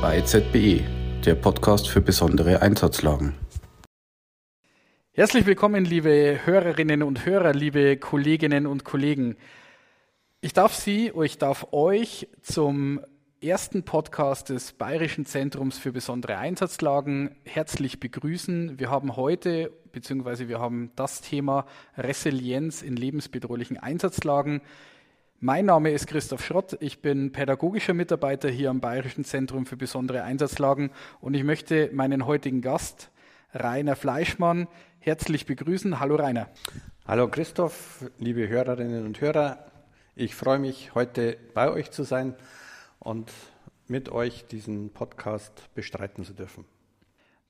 Bei ZBE, der Podcast für besondere Einsatzlagen. Herzlich willkommen, liebe Hörerinnen und Hörer, liebe Kolleginnen und Kollegen. Ich darf Sie, ich darf euch zum ersten Podcast des Bayerischen Zentrums für besondere Einsatzlagen herzlich begrüßen. Wir haben heute, beziehungsweise wir haben das Thema Resilienz in lebensbedrohlichen Einsatzlagen. Mein Name ist Christoph Schrott, ich bin pädagogischer Mitarbeiter hier am Bayerischen Zentrum für besondere Einsatzlagen und ich möchte meinen heutigen Gast, Rainer Fleischmann, herzlich begrüßen. Hallo Rainer. Hallo Christoph, liebe Hörerinnen und Hörer. Ich freue mich, heute bei euch zu sein und mit euch diesen Podcast bestreiten zu dürfen.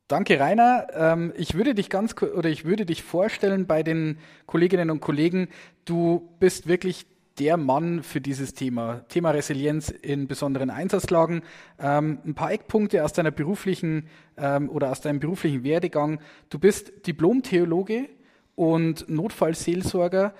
Danke, Rainer. Ähm, ich würde dich ganz oder ich würde dich vorstellen bei den Kolleginnen und Kollegen. Du bist wirklich der Mann für dieses Thema, Thema Resilienz in besonderen Einsatzlagen. Ähm, ein paar Eckpunkte aus deiner beruflichen ähm, oder aus deinem beruflichen Werdegang. Du bist Diplom-Theologe und Notfallseelsorger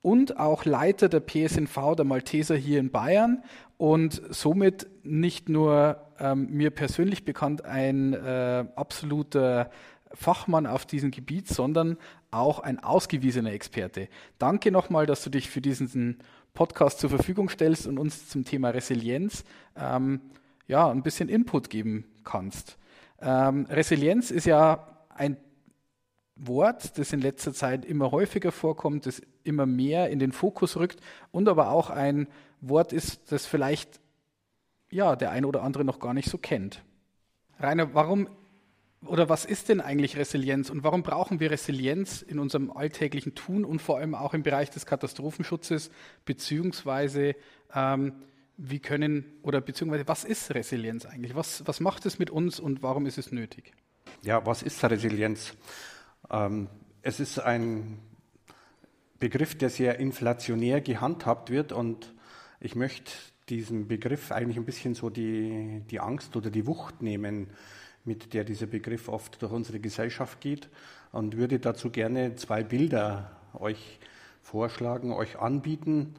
und auch Leiter der PSNV der Malteser hier in Bayern und somit nicht nur ähm, mir persönlich bekannt ein äh, absoluter Fachmann auf diesem Gebiet, sondern auch ein ausgewiesener Experte. Danke nochmal, dass du dich für diesen Podcast zur Verfügung stellst und uns zum Thema Resilienz ähm, ja, ein bisschen Input geben kannst. Ähm, Resilienz ist ja ein Wort, das in letzter Zeit immer häufiger vorkommt, das immer mehr in den Fokus rückt und aber auch ein Wort ist, das vielleicht ja, der eine oder andere noch gar nicht so kennt. Rainer, warum oder was ist denn eigentlich Resilienz und warum brauchen wir Resilienz in unserem alltäglichen Tun und vor allem auch im Bereich des Katastrophenschutzes, beziehungsweise ähm, wie können oder beziehungsweise was ist Resilienz eigentlich? Was, was macht es mit uns und warum ist es nötig? Ja, was ist Resilienz? Ähm, es ist ein Begriff, der sehr inflationär gehandhabt wird und ich möchte diesem Begriff eigentlich ein bisschen so die, die Angst oder die Wucht nehmen, mit der dieser Begriff oft durch unsere Gesellschaft geht und würde dazu gerne zwei Bilder euch vorschlagen, euch anbieten.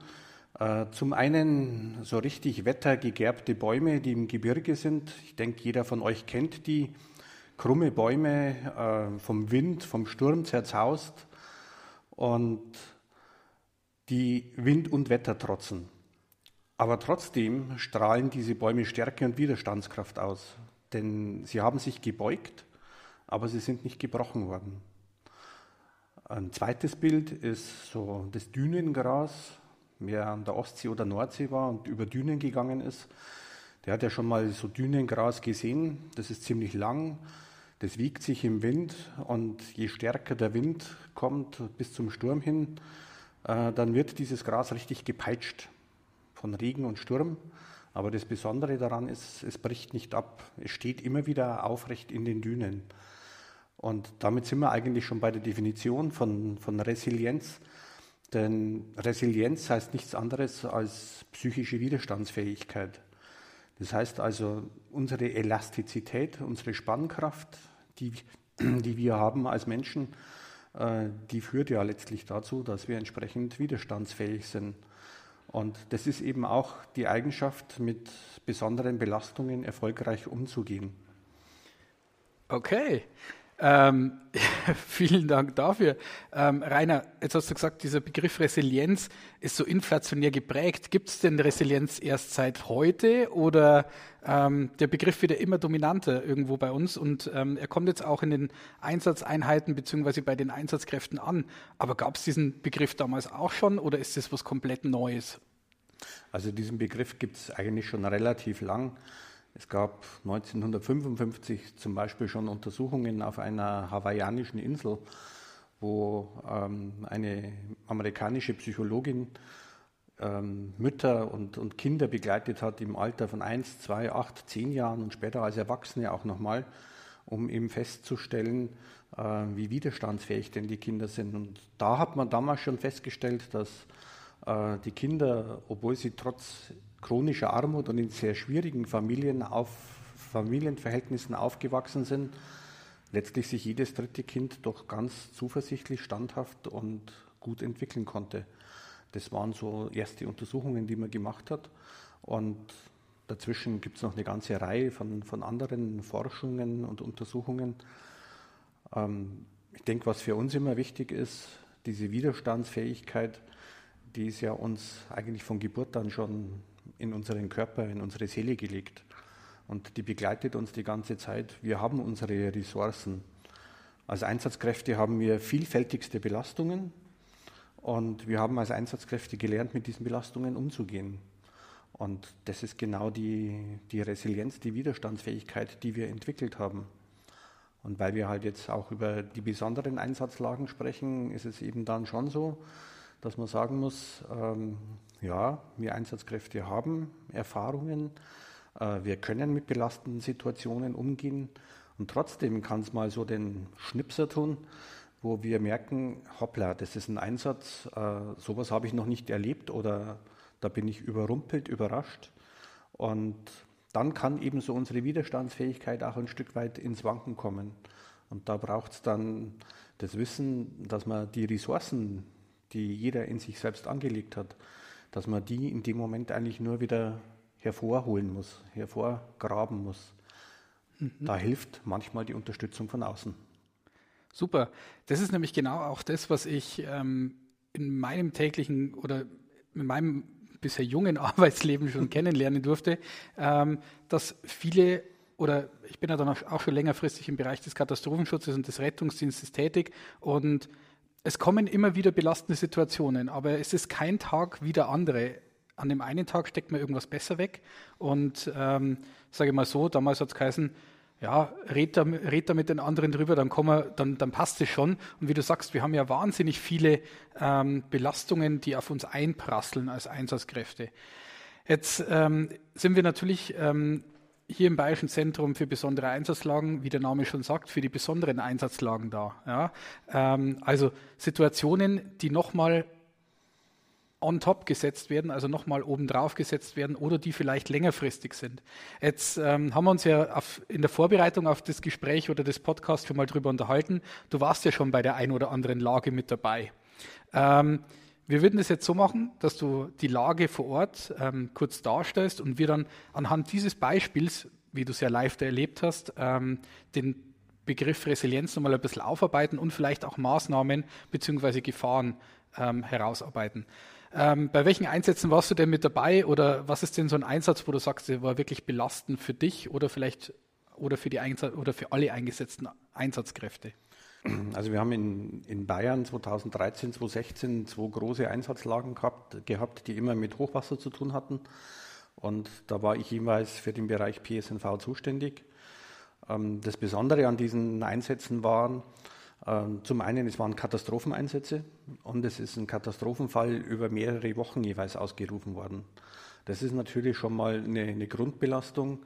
Äh, zum einen so richtig wettergegerbte Bäume, die im Gebirge sind. Ich denke, jeder von euch kennt die. Krumme Bäume, äh, vom Wind, vom Sturm zerzaust und die Wind und Wetter trotzen. Aber trotzdem strahlen diese Bäume Stärke und Widerstandskraft aus denn sie haben sich gebeugt, aber sie sind nicht gebrochen worden. Ein zweites Bild ist so das Dünengras. Wer an der Ostsee oder Nordsee war und über Dünen gegangen ist, der hat ja schon mal so Dünengras gesehen. Das ist ziemlich lang, das wiegt sich im Wind und je stärker der Wind kommt bis zum Sturm hin, äh, dann wird dieses Gras richtig gepeitscht von Regen und Sturm. Aber das Besondere daran ist, es bricht nicht ab. Es steht immer wieder aufrecht in den Dünen. Und damit sind wir eigentlich schon bei der Definition von, von Resilienz. Denn Resilienz heißt nichts anderes als psychische Widerstandsfähigkeit. Das heißt also, unsere Elastizität, unsere Spannkraft, die, die wir haben als Menschen, äh, die führt ja letztlich dazu, dass wir entsprechend widerstandsfähig sind. Und das ist eben auch die Eigenschaft, mit besonderen Belastungen erfolgreich umzugehen. Okay. Ähm, vielen Dank dafür. Ähm, Rainer, jetzt hast du gesagt, dieser Begriff Resilienz ist so inflationär geprägt. Gibt es denn Resilienz erst seit heute oder ähm, der Begriff wird ja immer dominanter irgendwo bei uns und ähm, er kommt jetzt auch in den Einsatzeinheiten bzw. bei den Einsatzkräften an. Aber gab es diesen Begriff damals auch schon oder ist das was komplett Neues? Also diesen Begriff gibt es eigentlich schon relativ lang. Es gab 1955 zum Beispiel schon Untersuchungen auf einer hawaiianischen Insel, wo ähm, eine amerikanische Psychologin ähm, Mütter und, und, Kinder begleitet hat im Alter von 1, 2, 8, 10 Jahren und später als Erwachsene auch nochmal, um eben festzustellen, äh, wie widerstandsfähig denn die Kinder sind. Und da hat man damals schon festgestellt, dass äh, die Kinder, obwohl sie trotz chronischer Armut und in sehr schwierigen Familien auf, Familienverhältnissen aufgewachsen sind, letztlich sich jedes dritte Kind doch ganz zuversichtlich, standhaft und gut entwickeln konnte. das waren so erste Untersuchungen, die man gemacht hat. Und dazwischen gibt es noch eine ganze Reihe von, von anderen Forschungen und Untersuchungen. Ähm, ich denke, was für uns immer wichtig ist, diese Widerstandsfähigkeit, die ist ja uns eigentlich von Geburt an schon in unseren Körper, in unsere Seele gelegt. Und die begleitet uns die ganze Zeit. Wir haben unsere Ressourcen. Als Einsatzkräfte haben wir vielfältigste Belastungen und wir haben als Einsatzkräfte gelernt, mit diesen Belastungen umzugehen. Und das ist genau die, die Resilienz, die Widerstandsfähigkeit, die wir entwickelt haben. Und weil wir halt jetzt auch über die besonderen Einsatzlagen sprechen, ist es eben dann schon so, dass man sagen muss, ähm, ja, wir Einsatzkräfte haben Erfahrungen, äh, wir können mit belastenden Situationen umgehen und trotzdem kann es mal so den Schnipser tun, wo wir merken, hoppla, das ist ein Einsatz, äh, sowas habe ich noch nicht erlebt oder da bin ich überrumpelt, überrascht und dann kann eben so unsere Widerstandsfähigkeit auch ein Stück weit ins Wanken kommen. Und da braucht es dann das Wissen, dass man die Ressourcen, die jeder in sich selbst angelegt hat, dass man die in dem Moment eigentlich nur wieder hervorholen muss, hervorgraben muss. Mhm. Da hilft manchmal die Unterstützung von außen. Super. Das ist nämlich genau auch das, was ich ähm, in meinem täglichen oder in meinem bisher jungen Arbeitsleben schon kennenlernen durfte, ähm, dass viele oder ich bin ja dann auch schon längerfristig im Bereich des Katastrophenschutzes und des Rettungsdienstes tätig und es kommen immer wieder belastende Situationen, aber es ist kein Tag wie der andere. An dem einen Tag steckt man irgendwas besser weg und ähm, sage ich mal so, damals hat es geheißen, ja, red da, red da mit den anderen drüber, dann, kommen dann, dann passt es schon. Und wie du sagst, wir haben ja wahnsinnig viele ähm, Belastungen, die auf uns einprasseln als Einsatzkräfte. Jetzt ähm, sind wir natürlich ähm, hier im Bayerischen Zentrum für besondere Einsatzlagen, wie der Name schon sagt, für die besonderen Einsatzlagen da. Ja? Ähm, also Situationen, die nochmal on top gesetzt werden, also nochmal obendrauf gesetzt werden oder die vielleicht längerfristig sind. Jetzt ähm, haben wir uns ja auf, in der Vorbereitung auf das Gespräch oder das Podcast schon mal drüber unterhalten. Du warst ja schon bei der ein oder anderen Lage mit dabei. Ähm, wir würden es jetzt so machen, dass du die Lage vor Ort ähm, kurz darstellst und wir dann anhand dieses Beispiels, wie du es ja live erlebt hast, ähm, den Begriff Resilienz nochmal ein bisschen aufarbeiten und vielleicht auch Maßnahmen bzw. Gefahren ähm, herausarbeiten. Ähm, bei welchen Einsätzen warst du denn mit dabei oder was ist denn so ein Einsatz, wo du sagst, der war wirklich belastend für dich oder vielleicht oder für die oder für alle eingesetzten Einsatzkräfte? Also wir haben in, in Bayern 2013, 2016 zwei große Einsatzlagen gehabt, gehabt, die immer mit Hochwasser zu tun hatten. Und da war ich jeweils für den Bereich PSNV zuständig. Ähm, das Besondere an diesen Einsätzen waren, ähm, zum einen, es waren Katastropheneinsätze und es ist ein Katastrophenfall über mehrere Wochen jeweils ausgerufen worden. Das ist natürlich schon mal eine, eine Grundbelastung.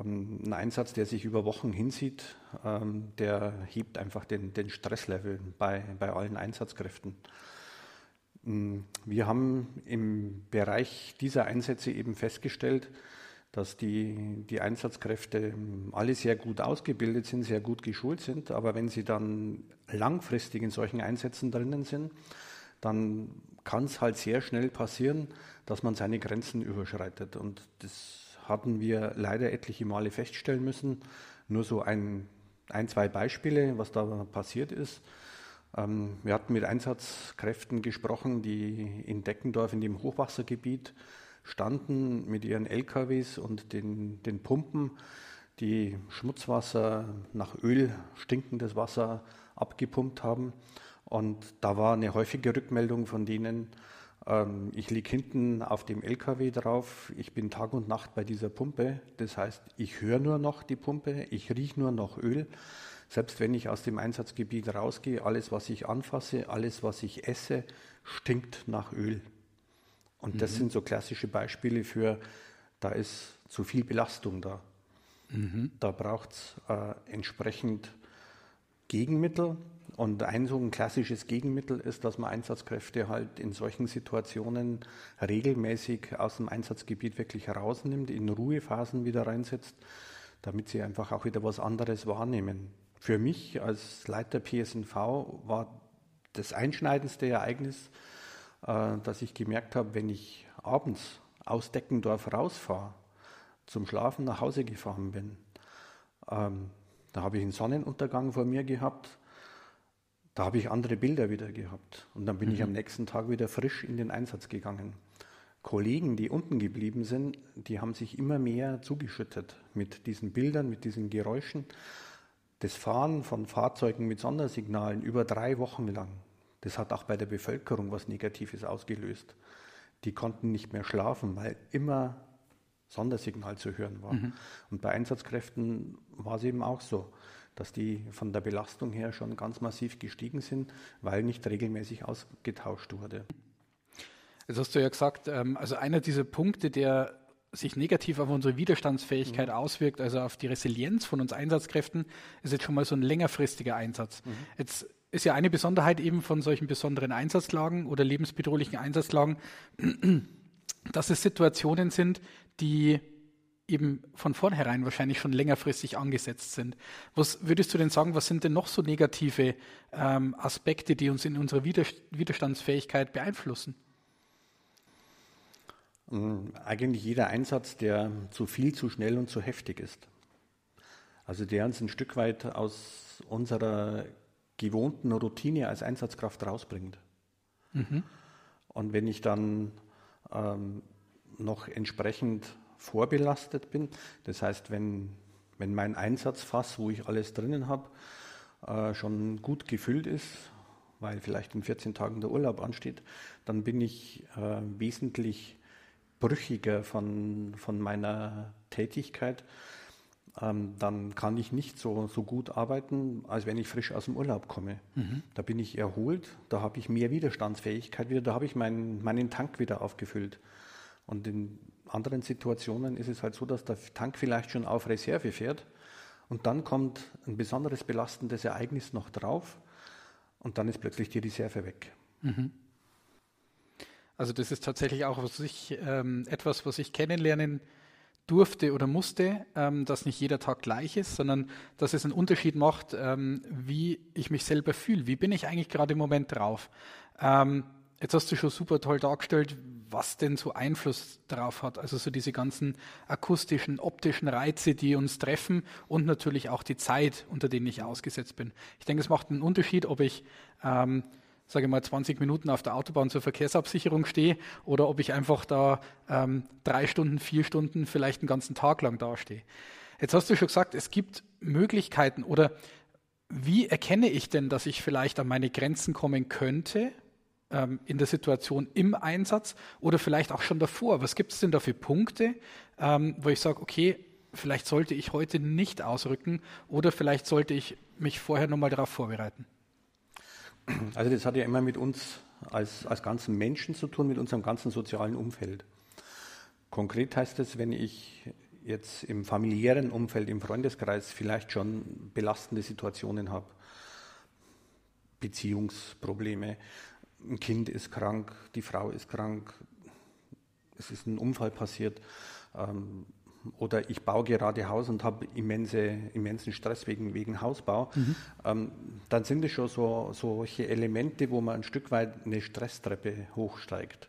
Ähm, ein Einsatz, der sich über Wochen hinsieht, ähm, der hebt einfach den, den Stresslevel bei, bei allen Einsatzkräften. Wir haben im Bereich dieser Einsätze eben festgestellt, dass die, die Einsatzkräfte alle sehr gut ausgebildet sind, sehr gut geschult sind, aber wenn sie dann langfristig in solchen Einsätzen drinnen sind, dann kann es halt sehr schnell passieren, dass man seine Grenzen überschreitet. Und das hatten wir leider etliche Male feststellen müssen. Nur so ein, ein zwei Beispiele, was da passiert ist. Ähm, wir hatten mit Einsatzkräften gesprochen, die in Deckendorf in dem Hochwassergebiet standen mit ihren LKWs und den, den Pumpen, die Schmutzwasser nach Öl, stinkendes Wasser abgepumpt haben. Und da war eine häufige Rückmeldung von denen, ähm, ich liege hinten auf dem LKW drauf, ich bin Tag und Nacht bei dieser Pumpe. Das heißt, ich höre nur noch die Pumpe, ich rieche nur noch Öl. Selbst wenn ich aus dem Einsatzgebiet rausgehe, alles, was ich anfasse, alles, was ich esse, stinkt nach Öl. Und mhm. das sind so klassische Beispiele für, da ist zu viel Belastung da. Mhm. Da braucht es äh, entsprechend Gegenmittel. Und ein so ein klassisches Gegenmittel ist, dass man Einsatzkräfte halt in solchen Situationen regelmäßig aus dem Einsatzgebiet wirklich herausnimmt, in Ruhephasen wieder reinsetzt, damit sie einfach auch wieder was anderes wahrnehmen. Für mich als Leiter PSNV war das einschneidendste Ereignis, äh, dass ich gemerkt habe, wenn ich abends aus Deckendorf rausfahre, zum Schlafen nach Hause gefahren bin, ähm, da habe ich einen Sonnenuntergang vor mir gehabt, da habe ich andere Bilder wieder gehabt. Und dann bin mhm. ich am nächsten Tag wieder frisch in den Einsatz gegangen. Kollegen, die unten geblieben sind, die haben sich immer mehr zugeschüttet mit diesen Bildern, mit diesen Geräuschen. Das Fahren von Fahrzeugen mit Sondersignalen über drei Wochen lang, das hat auch bei der Bevölkerung was Negatives ausgelöst. Die konnten nicht mehr schlafen, weil immer Sondersignal zu hören war. Mhm. Und bei Einsatzkräften war es eben auch so, dass die von der Belastung her schon ganz massiv gestiegen sind, weil nicht regelmäßig ausgetauscht wurde. Jetzt hast du ja gesagt, ähm, also einer dieser Punkte, der sich negativ auf unsere Widerstandsfähigkeit mhm. auswirkt, also auf die Resilienz von uns Einsatzkräften, ist jetzt schon mal so ein längerfristiger Einsatz. Mhm. Jetzt ist ja eine Besonderheit eben von solchen besonderen Einsatzlagen oder lebensbedrohlichen Einsatzlagen, dass es Situationen sind, die eben von vornherein wahrscheinlich schon längerfristig angesetzt sind. Was würdest du denn sagen, was sind denn noch so negative ähm, Aspekte, die uns in unserer Widerstandsfähigkeit beeinflussen? Mm, eigentlich jeder Einsatz, der zu viel, zu schnell und zu heftig ist. Also der uns ein Stück weit aus unserer gewohnten Routine als Einsatzkraft rausbringt. Mhm. Und wenn ich dann ähm, noch entsprechend vorbelastet bin. Das heißt, wenn, wenn mein Einsatzfass, wo ich alles drinnen habe, äh, schon gut gefüllt ist, weil vielleicht in 14 Tagen der Urlaub ansteht, dann bin ich äh, wesentlich brüchiger von, von meiner Tätigkeit. Ähm, dann kann ich nicht so, so gut arbeiten, als wenn ich frisch aus dem Urlaub komme. Mhm. Da bin ich erholt, da habe ich mehr Widerstandsfähigkeit wieder, da habe ich mein, meinen Tank wieder aufgefüllt. Und in anderen Situationen ist es halt so, dass der Tank vielleicht schon auf Reserve fährt und dann kommt ein besonderes belastendes Ereignis noch drauf und dann ist plötzlich die Reserve weg. Mhm. Also das ist tatsächlich auch was ich, ähm, etwas, was ich kennenlernen durfte oder musste, ähm, dass nicht jeder Tag gleich ist, sondern dass es einen Unterschied macht, ähm, wie ich mich selber fühle. Wie bin ich eigentlich gerade im Moment drauf? Ähm, Jetzt hast du schon super toll dargestellt, was denn so Einfluss darauf hat. Also so diese ganzen akustischen, optischen Reize, die uns treffen und natürlich auch die Zeit, unter denen ich ausgesetzt bin. Ich denke, es macht einen Unterschied, ob ich, ähm, sage mal, 20 Minuten auf der Autobahn zur Verkehrsabsicherung stehe oder ob ich einfach da ähm, drei Stunden, vier Stunden, vielleicht einen ganzen Tag lang dastehe. Jetzt hast du schon gesagt, es gibt Möglichkeiten oder wie erkenne ich denn, dass ich vielleicht an meine Grenzen kommen könnte ähm, in der Situation im Einsatz oder vielleicht auch schon davor. Was gibt es denn da für Punkte, ähm, wo ich sage, okay, vielleicht sollte ich heute nicht ausrücken oder vielleicht sollte ich mich vorher nochmal darauf vorbereiten? Also das hat ja immer mit uns als, als ganzen Menschen zu tun, mit unserem ganzen sozialen Umfeld. Konkret heißt es, wenn ich jetzt im familiären Umfeld, im Freundeskreis vielleicht schon belastende Situationen habe, Beziehungsprobleme, ein Kind ist krank, die Frau ist krank, es ist ein Unfall passiert ähm, oder ich baue gerade Haus und habe immense, immensen Stress wegen, wegen Hausbau, mhm. ähm, dann sind es schon so, solche Elemente, wo man ein Stück weit eine Stresstreppe hochsteigt.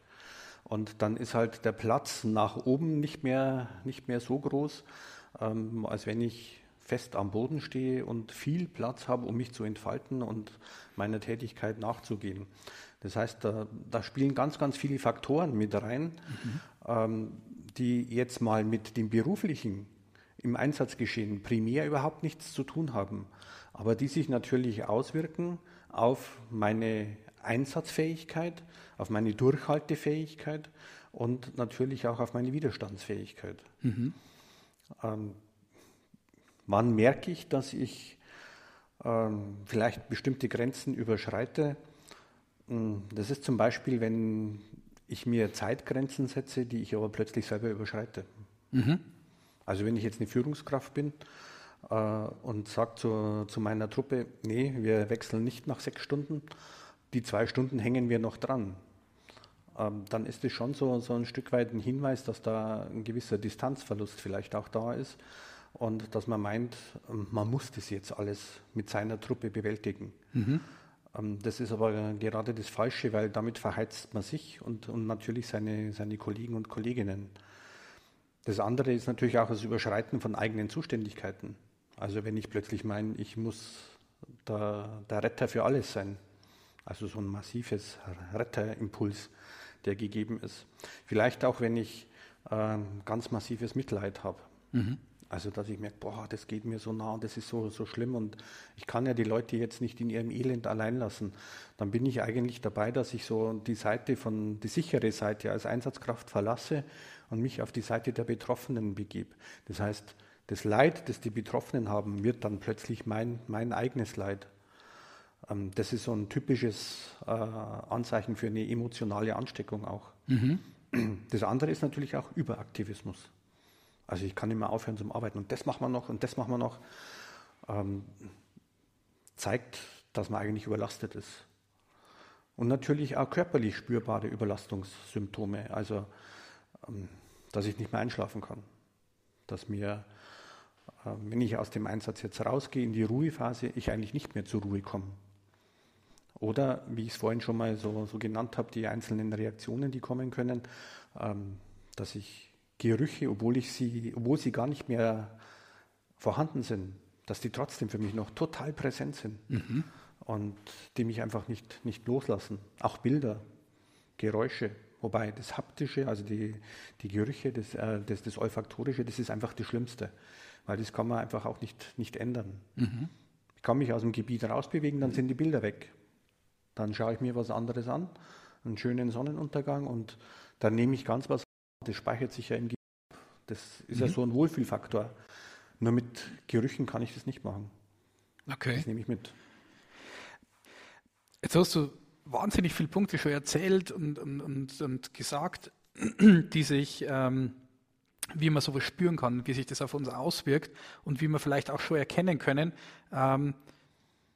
Und dann ist halt der Platz nach oben nicht mehr, nicht mehr so groß, ähm, als wenn ich fest am Boden stehe und viel Platz habe, um mich zu entfalten und meiner Tätigkeit nachzugehen. Das heißt, da, da spielen ganz, ganz viele Faktoren mit rein, mhm. ähm, die jetzt mal mit dem beruflichen im Einsatzgeschehen primär überhaupt nichts zu tun haben, aber die sich natürlich auswirken auf meine Einsatzfähigkeit, auf meine Durchhaltefähigkeit und natürlich auch auf meine Widerstandsfähigkeit. Mhm. Ähm, wann merke ich, dass ich ähm, vielleicht bestimmte Grenzen überschreite? Hm, das ist zum Beispiel, wenn ich mir Zeitgrenzen setze, die ich aber plötzlich selber überschreite. Mhm. Also wenn ich jetzt eine Führungskraft bin äh, und sage zu, zu meiner Truppe, nee, wir wechseln nicht nach sechs Stunden, die zwei Stunden hängen wir noch dran, ähm, dann ist es schon so, so ein Stück weit ein Hinweis, dass da ein gewisser Distanzverlust vielleicht auch da ist und dass man meint, man muss das jetzt alles mit seiner Truppe bewältigen. Mhm. Ähm, das ist aber gerade das Falsche, weil damit verheizt man sich und, und natürlich seine, seine Kollegen und Kolleginnen. Das andere ist natürlich auch das Überschreiten von eigenen Zuständigkeiten. Also wenn ich plötzlich meine, ich muss der, der Retter für alles sein, also so ein massives Retterimpuls, der gegeben ist. Vielleicht auch, wenn ich äh, ganz massives Mitleid habe. Mhm. Also, dass ich merke, boah, das geht mir so nah und das ist so, so schlimm und ich kann ja die Leute jetzt nicht in ihrem Elend allein lassen. Dann bin ich eigentlich dabei, dass ich so die Seite von, die sichere Seite als Einsatzkraft verlasse und mich auf die Seite der Betroffenen begebe. Das heißt, das Leid, das die Betroffenen haben, wird dann plötzlich mein, mein eigenes Leid. Ähm, das ist so ein typisches äh, Anzeichen für eine emotionale Ansteckung auch. Mhm. Das andere ist natürlich auch Überaktivismus. Also ich kann nicht mehr aufhören zum Arbeiten und das machen wir noch und das machen wir noch. Ähm, zeigt, dass man eigentlich überlastet ist. Und natürlich auch körperlich spürbare Überlastungssymptome. Also, ähm, dass ich nicht mehr einschlafen kann. Dass mir, äh, wenn ich aus dem Einsatz jetzt rausgehe in die Ruhephase, ich eigentlich nicht mehr zur Ruhe komme. Oder, wie ich es vorhin schon mal so, so genannt habe, die einzelnen Reaktionen, die kommen können, ähm, dass ich Gerüche, obwohl, ich sie, obwohl sie gar nicht mehr vorhanden sind, dass die trotzdem für mich noch total präsent sind mhm. und die mich einfach nicht, nicht loslassen. Auch Bilder, Geräusche, wobei das Haptische, also die, die Gerüche, das, äh, das, das Olfaktorische, das ist einfach das Schlimmste, weil das kann man einfach auch nicht, nicht ändern. Mhm. Ich kann mich aus dem Gebiet rausbewegen, dann sind die Bilder weg. Dann schaue ich mir was anderes an, einen schönen Sonnenuntergang und dann nehme ich ganz was das speichert sich ja im Gehirn. Das ist mhm. ja so ein Wohlfühlfaktor. Nur mit Gerüchen kann ich das nicht machen. Okay. Das nehme ich mit. Jetzt hast du wahnsinnig viele Punkte schon erzählt und, und, und, und gesagt, die sich, ähm, wie man sowas spüren kann, wie sich das auf uns auswirkt und wie wir vielleicht auch schon erkennen können, ähm,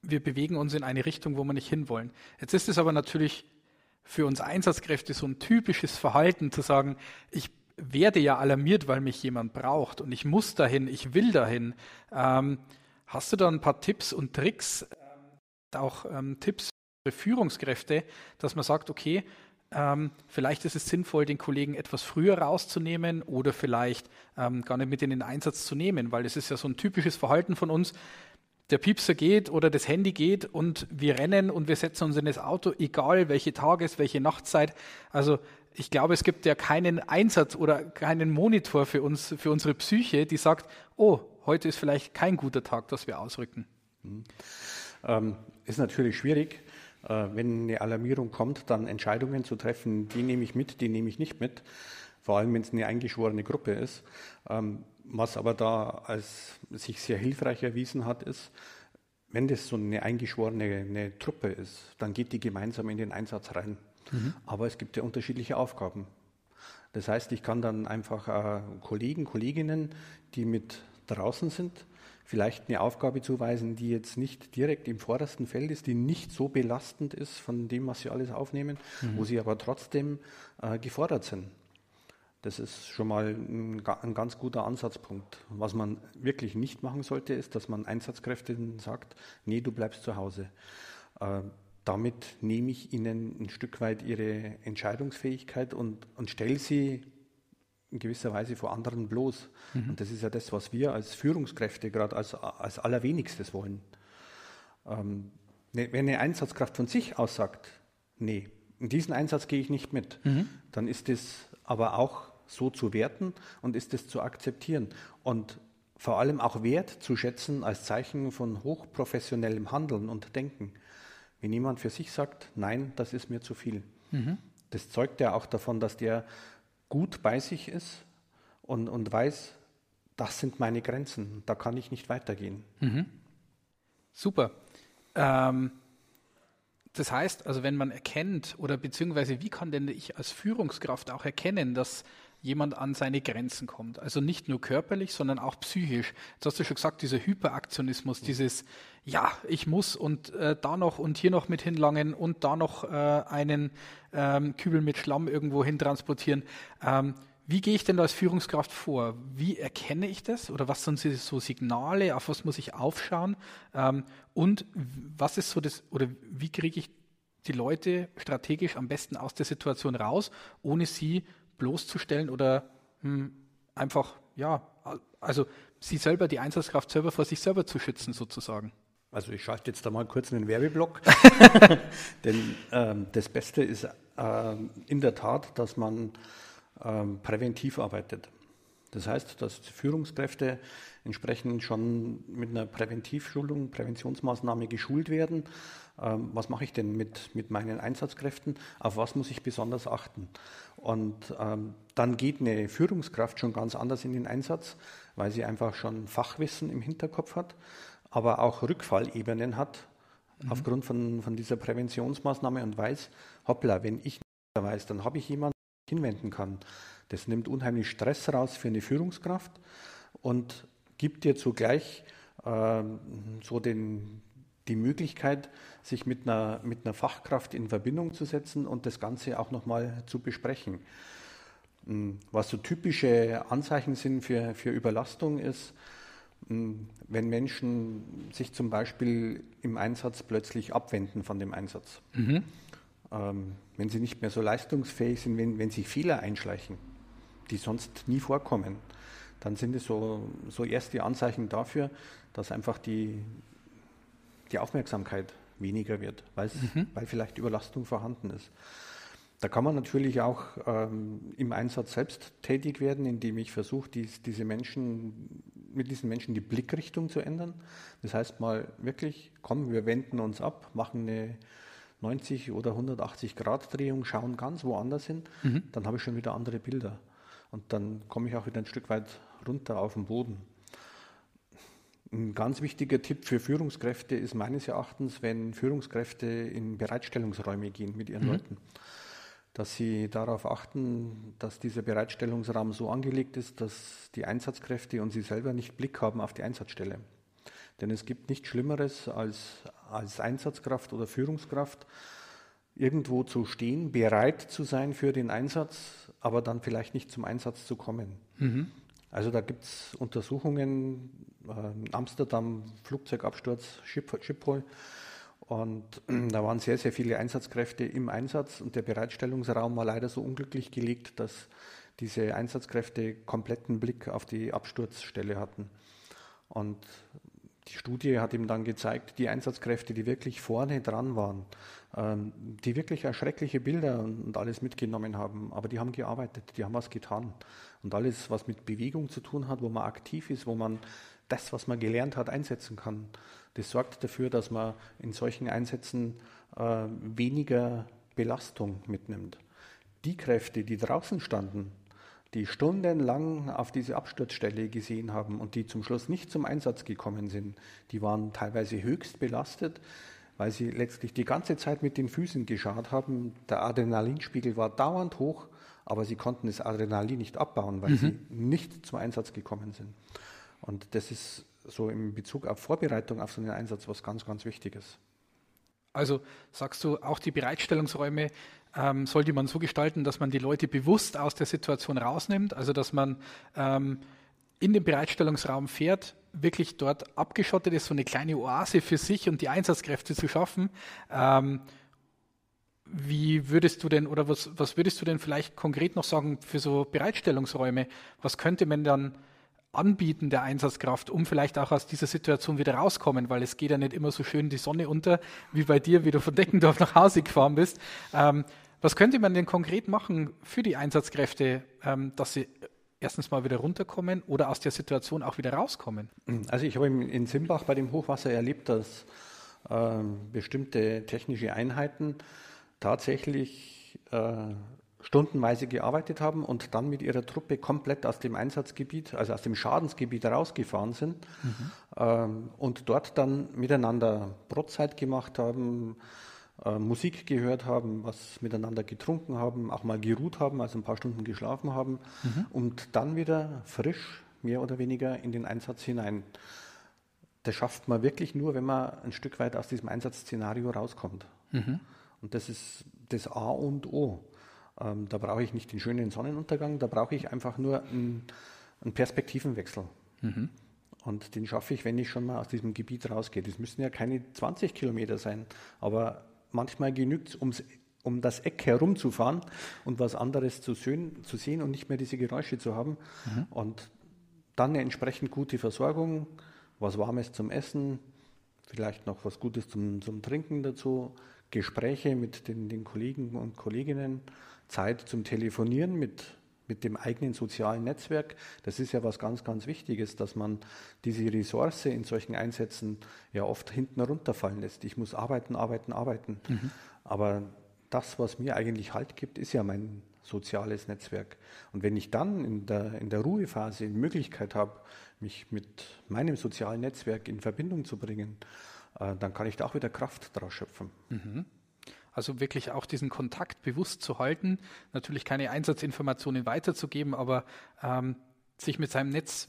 wir bewegen uns in eine Richtung, wo wir nicht hinwollen. Jetzt ist es aber natürlich für uns Einsatzkräfte so ein typisches Verhalten zu sagen, ich werde ja alarmiert, weil mich jemand braucht und ich muss dahin, ich will dahin. Ähm, hast du da ein paar Tipps und Tricks, äh, auch ähm, Tipps für Führungskräfte, dass man sagt, okay, ähm, vielleicht ist es sinnvoll, den Kollegen etwas früher rauszunehmen oder vielleicht ähm, gar nicht mit in den Einsatz zu nehmen, weil das ist ja so ein typisches Verhalten von uns der Piepser geht oder das Handy geht und wir rennen und wir setzen uns in das Auto, egal welche Tages-, welche Nachtzeit. Also ich glaube, es gibt ja keinen Einsatz oder keinen Monitor für uns, für unsere Psyche, die sagt, oh, heute ist vielleicht kein guter Tag, dass wir ausrücken. Mhm. Ähm, ist natürlich schwierig, äh, wenn eine Alarmierung kommt, dann Entscheidungen zu treffen, die nehme ich mit, die nehme ich nicht mit, vor allem wenn es eine eingeschworene Gruppe ist. Ähm, was aber da als sich sehr hilfreich erwiesen hat, ist, wenn das so eine eingeschworene eine Truppe ist, dann geht die gemeinsam in den Einsatz rein. Mhm. Aber es gibt ja unterschiedliche Aufgaben. Das heißt, ich kann dann einfach äh, Kollegen, Kolleginnen, die mit draußen sind, vielleicht eine Aufgabe zuweisen, die jetzt nicht direkt im vordersten Feld ist, die nicht so belastend ist von dem, was sie alles aufnehmen, mhm. wo sie aber trotzdem äh, gefordert sind. Das ist schon mal ein, ein, ganz guter Ansatzpunkt. Was man wirklich nicht machen sollte, ist, dass man Einsatzkräften sagt, nee, du bleibst zu Hause. Äh, damit nehme ich ihnen ein Stück weit ihre Entscheidungsfähigkeit und, und stelle sie in gewisser Weise vor anderen bloß. Mhm. Und das ist ja das, was wir als Führungskräfte gerade als, als allerwenigstes wollen. Ähm, ne, wenn eine Einsatzkraft von sich aus sagt, nee, in diesen Einsatz gehe ich nicht mit, mhm. dann ist es aber auch so zu werten und ist es zu akzeptieren und vor allem auch Wert zu schätzen als Zeichen von hochprofessionellem Handeln und Denken. Wenn jemand für sich sagt, nein, das ist mir zu viel, mhm. das zeugt ja auch davon, dass der gut bei sich ist und, und weiß, das sind meine Grenzen, da kann ich nicht weitergehen. Mhm. Super. Ähm, das heißt, also wenn man erkennt oder beziehungsweise wie kann denn ich als Führungskraft auch erkennen, dass jemand an seine Grenzen kommt. Also nicht nur körperlich, sondern auch psychisch. Jetzt hast du schon gesagt, dieser Hyperaktionismus, dieses, ja, ich muss und äh, da noch und hier noch mit hinlangen und da noch äh, einen ähm, Kübel mit Schlamm irgendwo hin transportieren. Ähm, wie gehe ich denn da als Führungskraft vor? Wie erkenne ich das? Oder was sind so Signale? Auf was muss ich aufschauen? Ähm, und was ist so das, oder wie kriege ich die Leute strategisch am besten aus der Situation raus, ohne sie bloßzustellen oder hm, einfach, ja, also sie selber, die Einsatzkraft selber vor sich selber zu schützen sozusagen. Also ich schalte jetzt da mal kurz einen Werbeblock, denn ähm, das Beste ist ähm, in der Tat, dass man ähm, präventiv arbeitet. Das heißt, dass Führungskräfte entsprechend schon mit einer Präventivschulung, Präventionsmaßnahme geschult werden. Ähm, was mache ich denn mit, mit meinen Einsatzkräften? Auf was muss ich besonders achten? Und ähm, dann geht eine Führungskraft schon ganz anders in den Einsatz, weil sie einfach schon Fachwissen im Hinterkopf hat, aber auch Rückfallebenen hat mhm. aufgrund von, von dieser Präventionsmaßnahme und weiß, hoppla, wenn ich nicht weiß, dann habe ich jemanden, der hinwenden kann. Das nimmt unheimlich Stress raus für eine Führungskraft und gibt dir zugleich äh, so den, die Möglichkeit, sich mit einer, mit einer Fachkraft in Verbindung zu setzen und das Ganze auch nochmal zu besprechen. Hm, was so typische Anzeichen sind für, für Überlastung ist, hm, wenn Menschen sich zum Beispiel im Einsatz plötzlich abwenden von dem Einsatz. Mhm. Ähm, wenn sie nicht mehr so leistungsfähig sind, wenn, wenn sich Fehler einschleichen, die sonst nie vorkommen, dann sind es so, so erste Anzeichen dafür, dass einfach die, die Aufmerksamkeit weniger wird, mhm. weil vielleicht Überlastung vorhanden ist. Da kann man natürlich auch ähm, im Einsatz selbst tätig werden, indem ich versuche, dies, diese Menschen, mit diesen Menschen die Blickrichtung zu ändern. Das heißt mal wirklich, komm, wir wenden uns ab, machen eine 90 oder 180 Grad Drehung, schauen ganz woanders hin, mhm. dann habe ich schon wieder andere Bilder. Und dann komme ich auch wieder ein Stück weit runter auf den Boden. Ein ganz wichtiger Tipp für Führungskräfte ist meines Erachtens, wenn Führungskräfte in Bereitstellungsräume gehen mit ihren mhm. Leuten, dass sie darauf achten, dass dieser Bereitstellungsraum so angelegt ist, dass die Einsatzkräfte und sie selber nicht Blick haben auf die Einsatzstelle. Denn es gibt nichts Schlimmeres als, als Einsatzkraft oder Führungskraft, irgendwo zu stehen, bereit zu sein für den Einsatz, aber dann vielleicht nicht zum Einsatz zu kommen. Mhm. Also da gibt es Untersuchungen, äh, Amsterdam Flugzeugabsturz Schiphol und da waren sehr, sehr viele Einsatzkräfte im Einsatz und der Bereitstellungsraum war leider so unglücklich gelegt, dass diese Einsatzkräfte kompletten Blick auf die Absturzstelle hatten. Und die Studie hat ihm dann gezeigt, die Einsatzkräfte, die wirklich vorne dran waren, ähm, die wirklich erschreckliche Bilder und alles mitgenommen haben, aber die haben gearbeitet, die haben was getan. Und alles, was mit Bewegung zu tun hat, wo man aktiv ist, wo man das, was man gelernt hat, einsetzen kann, das sorgt dafür, dass man in solchen Einsätzen äh, weniger Belastung mitnimmt. Die Kräfte, die draußen standen, die stundenlang auf diese Absturzstelle gesehen haben und die zum Schluss nicht zum Einsatz gekommen sind, die waren teilweise höchst belastet, weil sie letztlich die ganze Zeit mit den Füßen geschaut haben. Der Adrenalinspiegel war dauernd hoch, aber sie konnten das Adrenalin nicht abbauen, weil mhm. sie nicht zum Einsatz gekommen sind. Und das ist so im Bezug auf Vorbereitung auf so einen Einsatz was ganz, ganz Wichtiges. Also sagst du, auch die Bereitstellungsräume ähm, sollte man so gestalten, dass man die Leute bewusst aus der Situation rausnimmt, also dass man ähm, in den Bereitstellungsraum fährt, wirklich dort abgeschottet ist, so eine kleine Oase für sich und die Einsatzkräfte zu schaffen. Ähm, wie würdest du denn oder was, was würdest du denn vielleicht konkret noch sagen für so Bereitstellungsräume? Was könnte man dann anbieten der Einsatzkraft, um vielleicht auch aus dieser Situation wieder rauskommen, weil es geht ja nicht immer so schön die Sonne unter, wie bei dir, wie du von Deckendorf nach Hause gefahren bist. Ähm, was könnte man denn konkret machen für die Einsatzkräfte, ähm, dass sie erstens mal wieder runterkommen oder aus der Situation auch wieder rauskommen? Also ich habe in Simbach bei dem Hochwasser erlebt, dass ähm, bestimmte technische Einheiten tatsächlich äh, stundenweise gearbeitet haben und dann mit ihrer Truppe komplett aus dem Einsatzgebiet, also aus dem Schadensgebiet rausgefahren sind mhm. ähm, und dort dann miteinander Brotzeit gemacht haben, äh, Musik gehört haben, was miteinander getrunken haben, auch mal geruht haben, also ein paar Stunden geschlafen haben mhm. und dann wieder frisch, mehr oder weniger, in den Einsatz hinein. Das schafft man wirklich nur, wenn man ein Stück weit aus diesem Einsatzszenario rauskommt. Mhm. Und das ist das A und O. Ähm, da brauche ich nicht den schönen Sonnenuntergang, da brauche ich einfach nur einen, einen Perspektivenwechsel. Mhm. Und den schaffe ich, wenn ich schon mal aus diesem Gebiet rausgehe. Das müssen ja keine 20 Kilometer sein, aber manchmal genügt es, um das Eck herumzufahren und was anderes zu sehen, zu sehen und nicht mehr diese Geräusche zu haben. Mhm. Und dann eine entsprechend gute Versorgung, was Warmes zum Essen, vielleicht noch was Gutes zum, zum Trinken dazu, Gespräche mit den, den Kollegen und Kolleginnen, Zeit zum Telefonieren mit, mit dem eigenen sozialen Netzwerk. Das ist ja was ganz, ganz Wichtiges, dass man diese Ressource in solchen Einsätzen ja oft hinten runterfallen lässt. Ich muss arbeiten, arbeiten, arbeiten. Mhm. Aber das, was mir eigentlich Halt gibt, ist ja mein soziales Netzwerk. Und wenn ich dann in der, in der Ruhephase die Möglichkeit habe, mich mit meinem sozialen Netzwerk in Verbindung zu bringen, dann kann ich da auch wieder Kraft draus schöpfen. Mhm. Also wirklich auch diesen Kontakt bewusst zu halten, natürlich keine Einsatzinformationen weiterzugeben, aber ähm, sich mit seinem Netz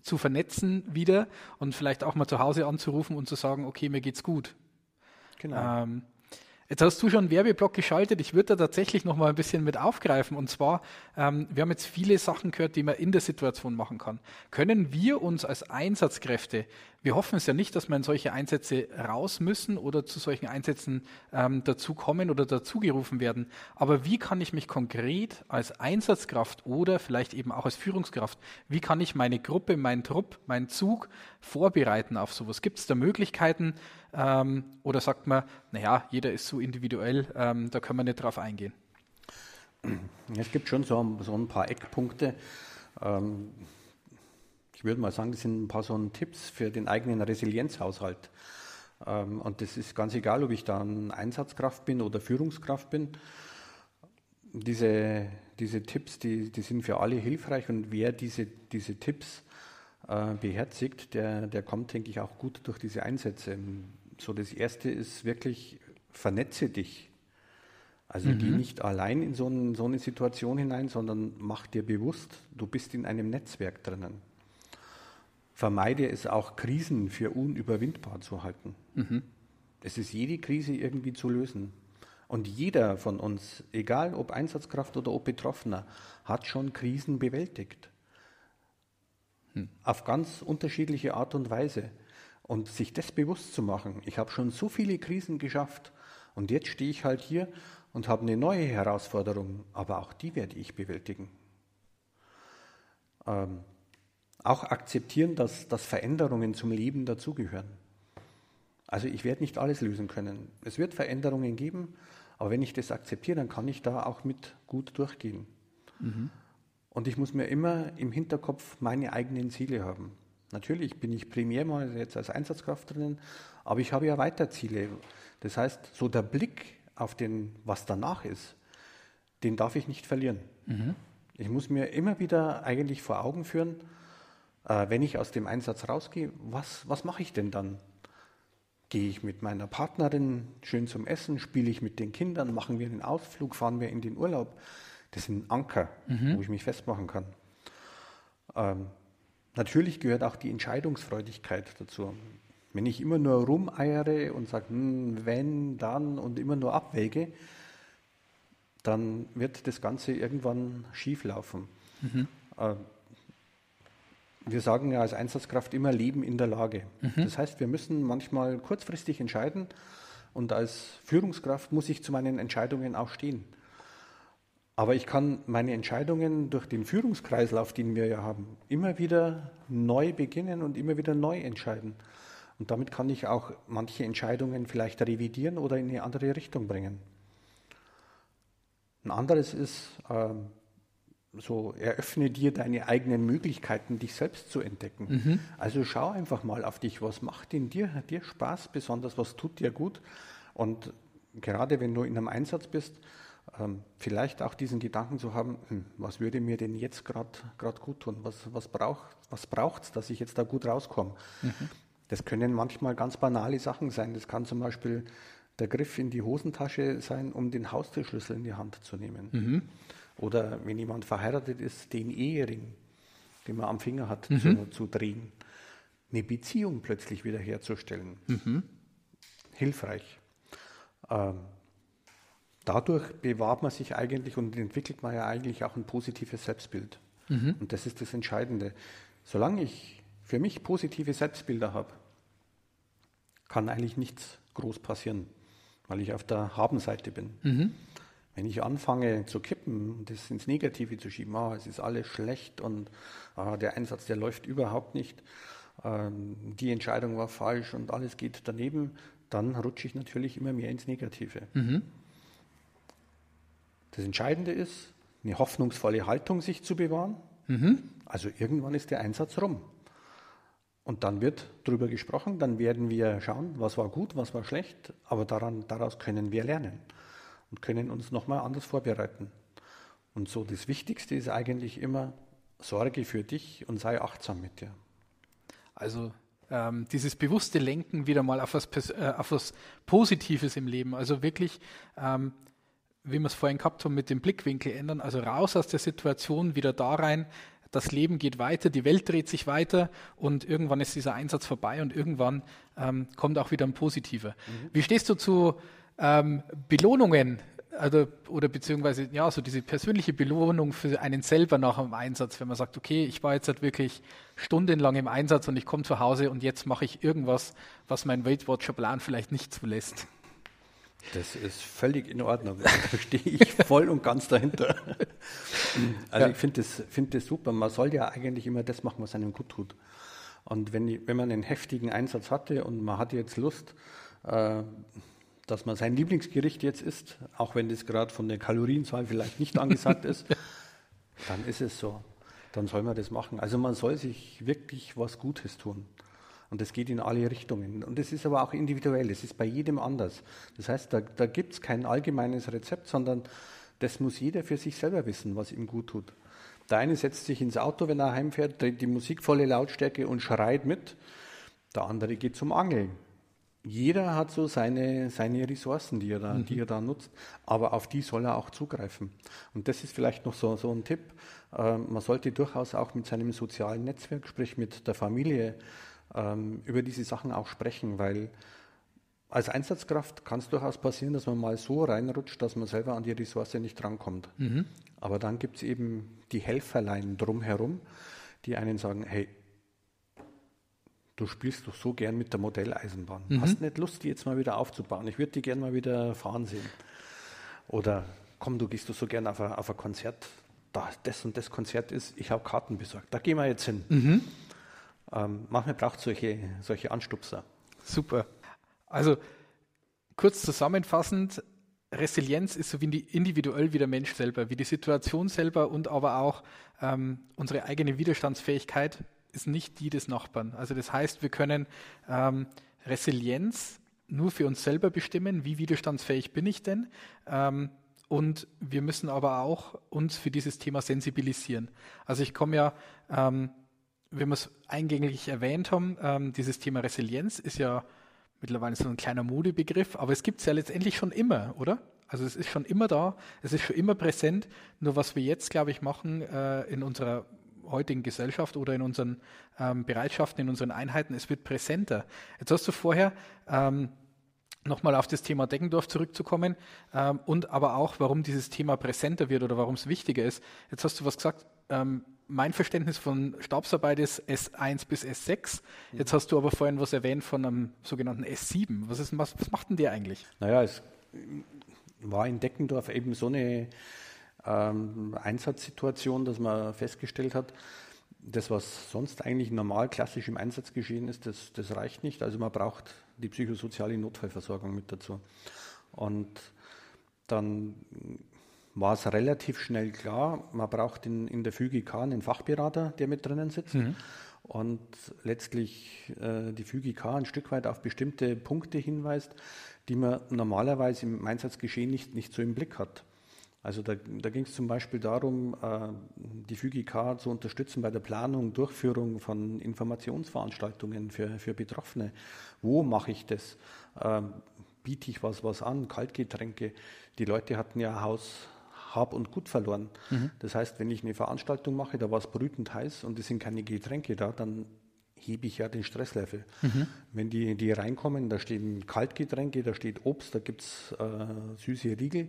zu vernetzen wieder und vielleicht auch mal zu Hause anzurufen und zu sagen, okay, mir geht's gut. Genau. Ähm, Jetzt hast du schon einen Werbeblock geschaltet. Ich würde da tatsächlich noch mal ein bisschen mit aufgreifen. Und zwar, ähm, wir haben jetzt viele Sachen gehört, die man in der Situation machen kann. Können wir uns als Einsatzkräfte, wir hoffen es ja nicht, dass in solche Einsätze raus müssen oder zu solchen Einsätzen ähm, dazukommen oder dazugerufen werden. Aber wie kann ich mich konkret als Einsatzkraft oder vielleicht eben auch als Führungskraft, wie kann ich meine Gruppe, meinen Trupp, meinen Zug vorbereiten auf sowas? Gibt es da Möglichkeiten? Ähm, oder sagt man, naja, jeder ist so individuell, ähm, da können wir nicht drauf eingehen? Es gibt schon so, so ein paar Eckpunkte. Ähm, ich würde mal sagen, das sind ein paar so Tipps für den eigenen Resilienzhaushalt. Ähm, und das ist ganz egal, ob ich da ein Einsatzkraft bin oder Führungskraft bin. Diese, diese Tipps, die, die sind für alle hilfreich und wer diese, diese Tipps äh, beherzigt, der, der kommt, denke ich, auch gut durch diese Einsätze. So das Erste ist wirklich, vernetze dich. Also mhm. geh nicht allein in so, ein, so, eine Situation hinein, sondern mach dir bewusst, du bist in einem Netzwerk drinnen. Vermeide es auch, Krisen für unüberwindbar zu halten. Mhm. Es ist jede Krise irgendwie zu lösen. Und jeder von uns, egal ob Einsatzkraft oder ob Betroffener, hat schon Krisen bewältigt. Hm. Auf ganz unterschiedliche Art und Weise. Und sich das bewusst zu machen, ich habe schon so viele Krisen geschafft und jetzt stehe ich halt hier und habe eine neue Herausforderung, aber auch die werde ich bewältigen. Ähm, auch akzeptieren, dass, dass Veränderungen zum Leben dazugehören. Also ich werde nicht alles lösen können. Es wird Veränderungen geben, aber wenn ich das akzeptiere, dann kann ich da auch mit gut durchgehen. Mhm. Und ich muss mir immer im Hinterkopf meine eigenen Ziele haben. Natürlich bin ich primär mal jetzt als Einsatzkraft drinnen, aber ich habe ja weiter Ziele. Das heißt, so der Blick auf den, was danach ist, den darf ich nicht verlieren. Mhm. Ich muss mir immer wieder eigentlich vor Augen führen, äh, wenn ich aus dem Einsatz rausgehe, was, was mache ich denn dann? Gehe ich mit meiner Partnerin schön zum Essen, spiele ich mit den Kindern, machen wir einen Ausflug, fahren wir in den Urlaub? Das sind Anker, mhm. wo ich mich festmachen kann. Ähm, Natürlich gehört auch die Entscheidungsfreudigkeit dazu. Wenn ich immer nur rumeiere und sage, hm, wenn, dann und immer nur abwäge, dann wird das Ganze irgendwann schief laufen. Mhm. Äh, wir sagen ja als Einsatzkraft immer Leben in der Lage. Mhm. Das heißt, wir müssen manchmal kurzfristig entscheiden und als Führungskraft muss ich zu meinen Entscheidungen auch stehen. Aber ich kann meine Entscheidungen durch den Führungskreislauf, den wir ja haben, immer wieder neu beginnen und immer wieder neu entscheiden. Und damit kann ich auch manche Entscheidungen vielleicht revidieren oder in eine andere Richtung bringen. Ein anderes ist, ähm, so eröffne dir deine eigenen Möglichkeiten, dich selbst zu entdecken. Mhm. Also schau einfach mal auf dich, was macht in dir, dir Spaß besonders, was tut dir gut. Und gerade wenn du in einem Einsatz bist, ähm, vielleicht auch diesen Gedanken zu haben, hm, was würde mir denn jetzt gerade gut tun? Was, was braucht es, was dass ich jetzt da gut rauskomme? Mhm. Das können manchmal ganz banale Sachen sein. Das kann zum Beispiel der Griff in die Hosentasche sein, um den Haustürschlüssel in die Hand zu nehmen. Mhm. Oder wenn jemand verheiratet ist, den Ehering, den man am Finger hat, mhm. zu, zu, drehen. Eine Beziehung plötzlich wiederherzustellen. Mhm. Hilfreich. Ähm, dadurch bewahrt man sich eigentlich und entwickelt man ja eigentlich auch ein positives Selbstbild. Mhm. Und das ist das Entscheidende. Solange ich für mich positive Selbstbilder habe, kann eigentlich nichts groß passieren, weil ich auf der Habenseite bin. Wenn ich anfange zu kippen und das ins Negative zu schieben, ah, es ist alles schlecht und ah, der Einsatz, der läuft überhaupt nicht, ähm, die Entscheidung war falsch und alles geht daneben, dann rutsche ich natürlich immer mehr ins Negative. Mhm. Das Entscheidende ist, eine hoffnungsvolle Haltung sich zu bewahren. Mhm. Also irgendwann ist der Einsatz rum. Und dann wird darüber gesprochen, dann werden wir schauen, was war gut, was war schlecht, aber daran, daraus können wir lernen und können uns nochmal anders vorbereiten. Und so das Wichtigste ist eigentlich immer, sorge für dich und sei achtsam mit dir. Also ähm, dieses bewusste Lenken wieder mal auf was, äh, auf was Positives im Leben. Also wirklich, ähm, wie wir es vorhin gehabt haben, mit dem Blickwinkel ändern. Also raus aus der Situation, wieder da rein, das Leben geht weiter, die Welt dreht sich weiter und irgendwann ist dieser Einsatz vorbei und irgendwann ähm, kommt auch wieder ein positiver. Mhm. Wie stehst du zu ähm, Belohnungen also, oder beziehungsweise ja, so diese persönliche Belohnung für einen selber nach dem Einsatz, wenn man sagt, okay, ich war jetzt halt wirklich stundenlang im Einsatz und ich komme zu Hause und jetzt mache ich irgendwas, was mein Weight Watcher Plan vielleicht nicht zulässt. Das ist völlig in Ordnung. Da stehe ich voll und ganz dahinter. Also ja. ich finde das, find das super. Man soll ja eigentlich immer das machen, was einem gut tut. Und wenn, wenn man einen heftigen Einsatz hatte und man hat jetzt Lust, äh, dass man sein Lieblingsgericht jetzt isst, auch wenn das gerade von der Kalorienzahl vielleicht nicht angesagt ist, dann ist es so. Dann soll man das machen. Also man soll sich wirklich was Gutes tun. Und das geht in alle Richtungen. Und das ist aber auch individuell, das ist bei jedem anders. Das heißt, da, da gibt es kein allgemeines Rezept, sondern das muss jeder für sich selber wissen, was ihm gut tut. Der eine setzt sich ins Auto, wenn er heimfährt, dreht die Musik volle Lautstärke und schreit mit. Der andere geht zum Angeln. Jeder hat so seine, seine Ressourcen, die er, da, mhm. die er da nutzt, aber auf die soll er auch zugreifen. Und das ist vielleicht noch so, so ein Tipp. Äh, man sollte durchaus auch mit seinem sozialen Netzwerk, sprich mit der Familie, ähm, über diese Sachen auch sprechen, weil als Einsatzkraft kann es durchaus passieren, dass man mal so reinrutscht, dass man selber an die Ressource nicht drankommt. Mhm. Aber dann gibt es eben die Helferlein drumherum, die einen sagen, hey, du spielst doch so gern mit der Modelleisenbahn. Mhm. Hast nicht Lust, die jetzt mal wieder aufzubauen? Ich würde die gern mal wieder fahren sehen. Oder komm, du gehst doch so gern auf ein, auf ein Konzert. Da das und das Konzert ist, ich habe Karten besorgt. Da gehen wir jetzt hin. Mhm. Ähm, manchmal braucht es solche, solche Anstupser. Super. Also kurz zusammenfassend, Resilienz ist so wie individuell wie der Mensch selber, wie die Situation selber und aber auch ähm, unsere eigene Widerstandsfähigkeit ist nicht die des Nachbarn. Also das heißt, wir können ähm, Resilienz nur für uns selber bestimmen, wie widerstandsfähig bin ich denn? Ähm, und wir müssen aber auch uns für dieses Thema sensibilisieren. Also ich komme ja ähm, wie wir es eingängig erwähnt haben, ähm, dieses Thema Resilienz ist ja mittlerweile so ein kleiner Modebegriff, aber es gibt es ja letztendlich schon immer, oder? Also es ist schon immer da, es ist schon immer präsent. Nur was wir jetzt, glaube ich, machen äh, in unserer heutigen Gesellschaft oder in unseren ähm, Bereitschaften, in unseren Einheiten, es wird präsenter. Jetzt hast du vorher ähm, nochmal auf das Thema Deggendorf zurückzukommen ähm, und aber auch, warum dieses Thema präsenter wird oder warum es wichtiger ist. Jetzt hast du was gesagt, ähm, mein Verständnis von Stabsarbeit ist S1 bis S6. Jetzt hast du aber vorhin was erwähnt von einem sogenannten S7. Was, ist, was, was macht denn der eigentlich? Naja, es war in Deckendorf eben so eine ähm, Einsatzsituation, dass man festgestellt hat, das, was sonst eigentlich normal klassisch im Einsatz geschehen ist, das, das reicht nicht. Also man braucht die psychosoziale Notfallversorgung mit dazu. Und dann war es relativ schnell klar, man braucht in, in der FÜGK einen Fachberater, der mit drinnen sitzt. Mhm. Und letztlich äh, die FÜGK ein Stück weit auf bestimmte Punkte hinweist, die man normalerweise im Einsatzgeschehen nicht, nicht so im Blick hat. Also da, da ging es zum Beispiel darum, äh, die FÜGK zu unterstützen bei der Planung, Durchführung von Informationsveranstaltungen für, für Betroffene. Wo mache ich das? Äh, biete ich was, was an? Kaltgetränke. Die Leute hatten ja Haus, hab und Gut verloren. Mhm. Das heißt, wenn ich eine Veranstaltung mache, da war es brütend heiß und es sind keine Getränke da, dann hebe ich ja den Stresslevel. Mhm. Wenn die, die reinkommen, da stehen Kaltgetränke, da steht Obst, da gibt es äh, süße Riegel,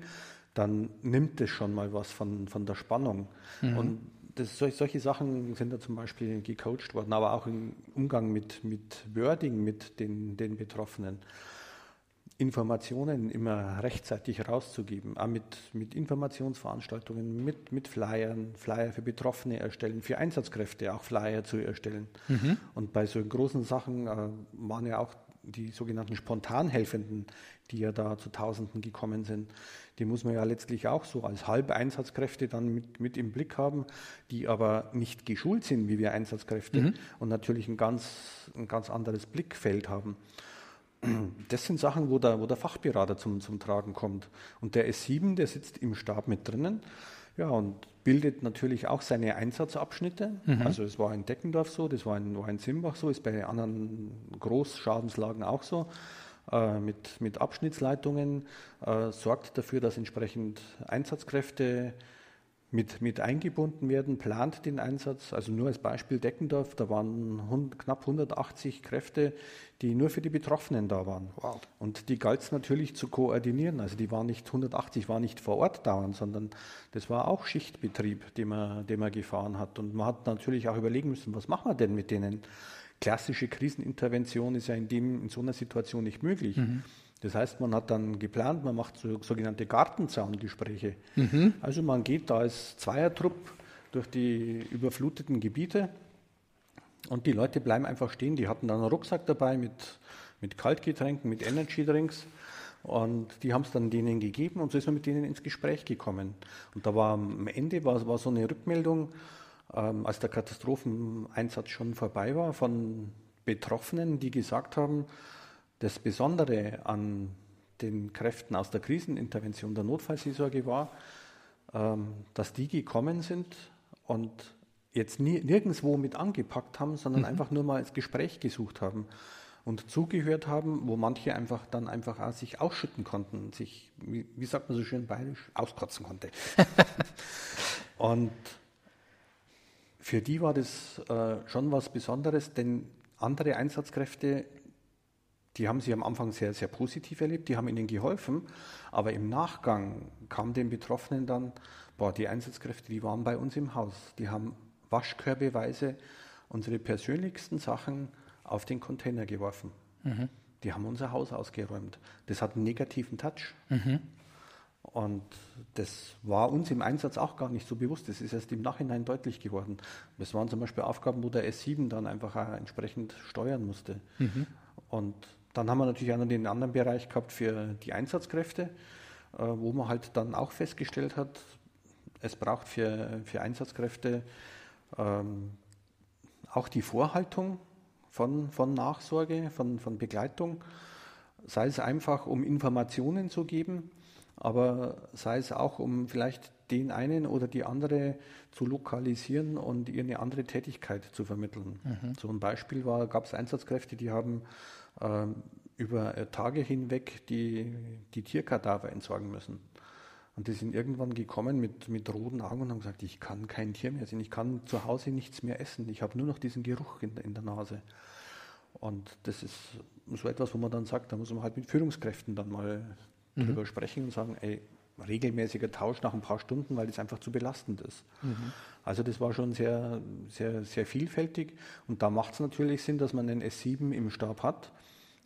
dann nimmt es schon mal was von, von der Spannung. Mhm. Und das, solche Sachen sind da zum Beispiel gecoacht worden, aber auch im Umgang mit, mit Wording mit den, den Betroffenen. Informationen immer rechtzeitig rauszugeben, auch mit, mit Informationsveranstaltungen, mit, mit Flyern, Flyer für Betroffene erstellen, für Einsatzkräfte auch Flyer zu erstellen. Mhm. Und bei so großen Sachen äh, waren ja auch die sogenannten Spontanhelfenden, die ja da zu Tausenden gekommen sind, die muss man ja letztlich auch so als Halbeinsatzkräfte dann mit, mit im Blick haben, die aber nicht geschult sind wie wir Einsatzkräfte mhm. und natürlich ein ganz, ein ganz anderes Blickfeld haben. Das sind Sachen, wo der, wo der Fachberater zum, zum Tragen kommt. Und der S7, der sitzt im Stab mit drinnen ja, und bildet natürlich auch seine Einsatzabschnitte. Mhm. Also es war in Deckendorf so, das war in, war in Simbach so, ist bei anderen Großschadenslagen auch so. Äh, mit, mit Abschnittsleitungen äh, sorgt dafür, dass entsprechend Einsatzkräfte mit, mit eingebunden werden, plant den Einsatz. Also nur als Beispiel Deckendorf, da waren 100, knapp 180 Kräfte, die nur für die Betroffenen da waren. Wow. Und die galt es natürlich zu koordinieren. Also die waren nicht 180, waren nicht vor Ort dauernd, sondern das war auch Schichtbetrieb, den man, den man gefahren hat. Und man hat natürlich auch überlegen müssen, was machen wir denn mit denen? Klassische Krisenintervention ist ja in, dem, in so einer Situation nicht möglich. Mhm. Das heißt, man hat dann geplant, man macht so, sogenannte Gartenzaungespräche. Mhm. Also man geht da als Zweiertrupp durch die überfluteten Gebiete und die Leute bleiben einfach stehen. Die hatten dann einen Rucksack dabei mit, mit Kaltgetränken, mit Energydrinks. Und die haben es dann denen gegeben und so ist man mit denen ins Gespräch gekommen. Und da war am Ende war, war so eine Rückmeldung, ähm, als der Katastropheneinsatz schon vorbei war, von Betroffenen, die gesagt haben, das Besondere an den Kräften aus der Krisenintervention, der Notfallseelsorge war, ähm, dass die gekommen sind und jetzt nie, nirgendwo mit angepackt haben, sondern mhm. einfach nur mal ins Gespräch gesucht haben und zugehört haben, wo manche einfach dann einfach auch sich ausschütten konnten, sich, wie, wie sagt man so schön bayerisch, auskotzen konnte. und für die war das äh, schon was Besonderes, denn andere Einsatzkräfte die haben sie am Anfang sehr, sehr positiv erlebt, die haben ihnen geholfen, aber im Nachgang kam den Betroffenen dann, boah, die Einsatzkräfte, die waren bei uns im Haus, die haben waschkörbeweise unsere persönlichsten Sachen auf den Container geworfen. Mhm. Die haben unser Haus ausgeräumt. Das hat einen negativen Touch. Mhm. Und das war uns im Einsatz auch gar nicht so bewusst. Das ist erst im Nachhinein deutlich geworden. Das waren zum Beispiel Aufgaben, wo der S7 dann einfach entsprechend steuern musste. Mhm. Und dann haben wir natürlich auch noch den anderen Bereich gehabt für die Einsatzkräfte, äh, wo man halt dann auch festgestellt hat, es braucht für, für Einsatzkräfte ähm, auch die Vorhaltung von, von Nachsorge, von, von Begleitung, sei es einfach, um Informationen zu geben, aber sei es auch, um vielleicht den einen oder die andere zu lokalisieren und ihr eine andere Tätigkeit zu vermitteln. Mhm. So ein Beispiel war, gab es Einsatzkräfte, die haben ähm, über äh, Tage hinweg die, die Tierkadaver entsorgen müssen. Und die sind irgendwann gekommen mit, mit roten Augen und haben gesagt, ich kann kein Tier mehr sehen, ich kann zu Hause nichts mehr essen, ich habe nur noch diesen Geruch in, in der Nase. Und das ist so etwas, wo man dann sagt, da muss man halt mit Führungskräften dann mal mhm. drüber sprechen und sagen, ey, regelmäßiger Tausch nach ein paar Stunden, weil das einfach zu belastend ist. Mhm. Also das war schon sehr, sehr, sehr vielfältig und da macht es natürlich Sinn, dass man einen S7 im Stab hat,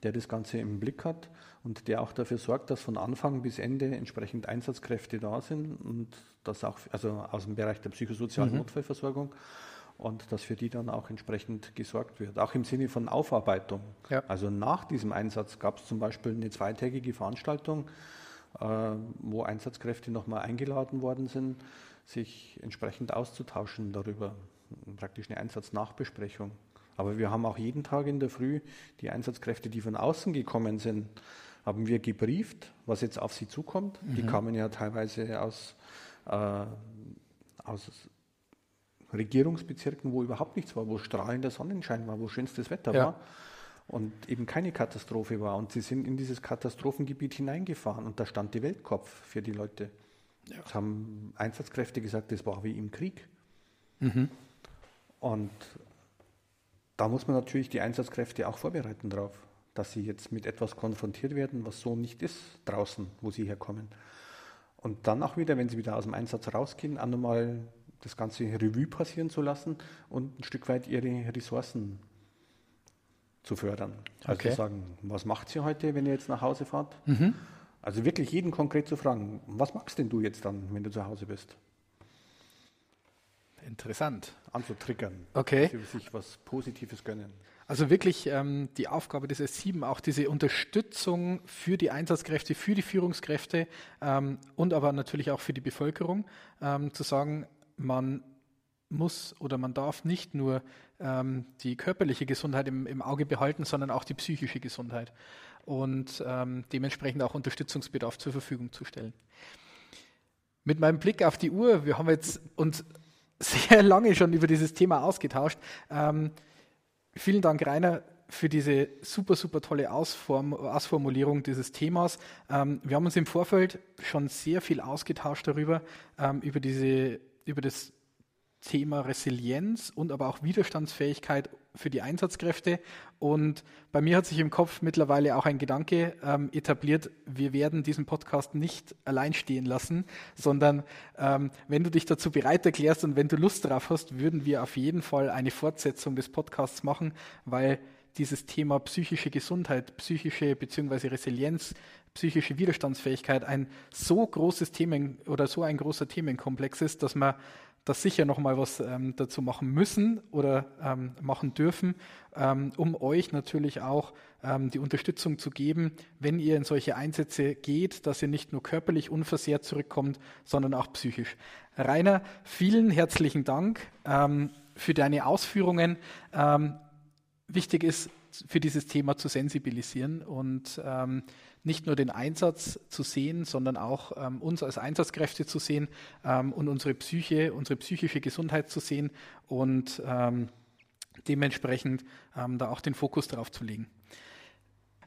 der das Ganze im Blick hat und der auch dafür sorgt, dass von Anfang bis Ende entsprechend Einsatzkräfte da sind und das auch, also aus dem Bereich der psychosozialen mhm. Notfallversorgung und dass für die dann auch entsprechend gesorgt wird. Auch im Sinne von Aufarbeitung. Ja. Also nach diesem Einsatz gab es zum Beispiel eine zweitägige Veranstaltung, äh, wo Einsatzkräfte nochmal eingeladen worden sind, sich entsprechend auszutauschen darüber. Praktisch eine Einsatznachbesprechung. Aber wir haben auch jeden Tag in der Früh die Einsatzkräfte, die von außen gekommen sind, haben wir gebrieft, was jetzt auf sie zukommt. Mhm. Die kamen ja teilweise aus, äh, aus Regierungsbezirken, wo überhaupt nichts war, wo strahlender Sonnenschein war, wo schönstes Wetter ja. war und eben keine Katastrophe war. Und sie sind in dieses Katastrophengebiet hineingefahren und da stand die Weltkopf für die Leute. Ja. Das haben Einsatzkräfte gesagt, das war wie im Krieg. Mhm. Und da muss man natürlich die Einsatzkräfte auch vorbereiten darauf, dass sie jetzt mit etwas konfrontiert werden, was so nicht ist draußen, wo sie herkommen. Und dann auch wieder, wenn sie wieder aus dem Einsatz rausgehen, auch nochmal das ganze Revue passieren zu lassen und ein Stück weit ihre Ressourcen zu fördern. Also okay. zu sagen, was macht ihr heute, wenn ihr jetzt nach Hause fahrt? Mhm. Also wirklich jeden konkret zu fragen, was magst denn du jetzt dann, wenn du zu Hause bist? Interessant. Anzutriggern. Okay. Dass sie sich was Positives gönnen. Also wirklich ähm, die Aufgabe des S7, auch diese Unterstützung für die Einsatzkräfte, für die Führungskräfte ähm, und aber natürlich auch für die Bevölkerung, ähm, zu sagen, man muss oder man darf nicht nur ähm, die körperliche Gesundheit im, im, Auge behalten, sondern auch die psychische Gesundheit und ähm, dementsprechend auch Unterstützungsbedarf zur Verfügung zu stellen. Mit meinem Blick auf die Uhr, wir haben jetzt uns sehr lange schon über dieses Thema ausgetauscht. Ähm, vielen Dank, Rainer, für diese super, super tolle Ausform Ausformulierung dieses Themas. Ähm, wir haben uns im Vorfeld schon sehr viel ausgetauscht darüber, ähm, über, diese, über das Thema Resilienz und aber auch Widerstandsfähigkeit für die Einsatzkräfte. Und bei mir hat sich im Kopf mittlerweile auch ein Gedanke ähm, etabliert, wir werden diesen Podcast nicht allein stehen lassen, sondern ähm, wenn du dich dazu bereit erklärst und wenn du Lust darauf hast, würden wir auf jeden Fall eine Fortsetzung des Podcasts machen, weil dieses Thema psychische Gesundheit, psychische bzw. Resilienz, psychische Widerstandsfähigkeit ein so großes Themen oder so ein großer Themenkomplex ist, dass man das sicher noch mal was ähm, dazu machen müssen oder ähm, machen dürfen, ähm, um euch natürlich auch ähm, die Unterstützung zu geben, wenn ihr in solche Einsätze geht, dass ihr nicht nur körperlich unversehrt zurückkommt, sondern auch psychisch. Rainer, vielen herzlichen Dank ähm, für deine Ausführungen. Ähm, wichtig ist, für dieses Thema zu sensibilisieren und nicht nur den Einsatz zu sehen, sondern auch ähm, uns als Einsatzkräfte zu sehen ähm, und unsere Psyche, unsere psychische Gesundheit zu sehen und ähm, dementsprechend ähm, da auch den Fokus darauf zu legen.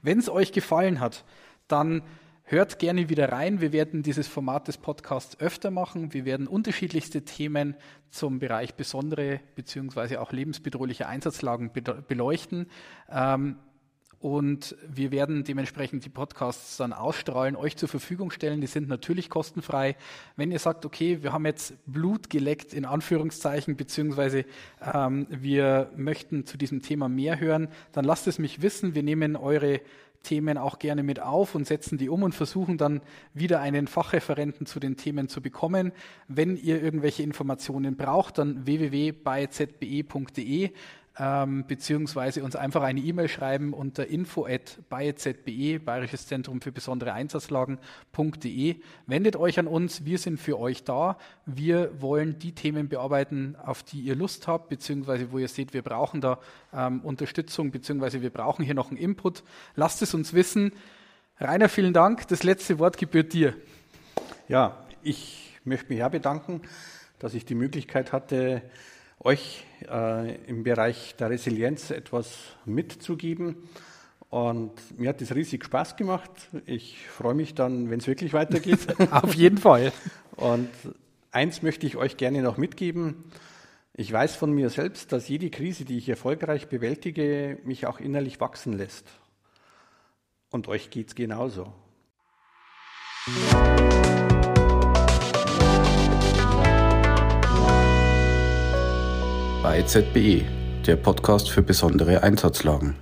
Wenn es euch gefallen hat, dann hört gerne wieder rein. Wir werden dieses Format des Podcasts öfter machen. Wir werden unterschiedlichste Themen zum Bereich besondere bzw. auch lebensbedrohliche Einsatzlagen beleuchten. Ähm, und wir werden dementsprechend die Podcasts dann ausstrahlen, euch zur Verfügung stellen. Die sind natürlich kostenfrei. Wenn ihr sagt, okay, wir haben jetzt Blut geleckt, in Anführungszeichen, beziehungsweise ähm, wir möchten zu diesem Thema mehr hören, dann lasst es mich wissen. Wir nehmen eure Themen auch gerne mit auf und setzen die um und versuchen dann wieder einen Fachreferenten zu den Themen zu bekommen. Wenn ihr irgendwelche Informationen braucht, dann www.byzbe.de ähm, beziehungsweise uns einfach eine E-Mail schreiben unter info.bayezbe, Bayerisches Zentrum für besondere Einsatzlagen.de. Wendet euch an uns, wir sind für euch da. Wir wollen die Themen bearbeiten, auf die ihr Lust habt, beziehungsweise wo ihr seht, wir brauchen da ähm, Unterstützung, beziehungsweise wir brauchen hier noch einen Input. Lasst es uns wissen. Rainer, vielen Dank. Das letzte Wort gebührt dir. Ja, ich möchte mich ja bedanken, dass ich die Möglichkeit hatte, euch äh, im Bereich der Resilienz etwas mitzugeben. Und mir hat es riesig Spaß gemacht. Ich freue mich dann, wenn es wirklich weitergeht. Auf jeden Fall. Und eins möchte ich euch gerne noch mitgeben. Ich weiß von mir selbst, dass jede Krise, die ich erfolgreich bewältige, mich auch innerlich wachsen lässt. Und euch geht es genauso. Bei ZBE, der Podcast für besondere Einsatzlagen.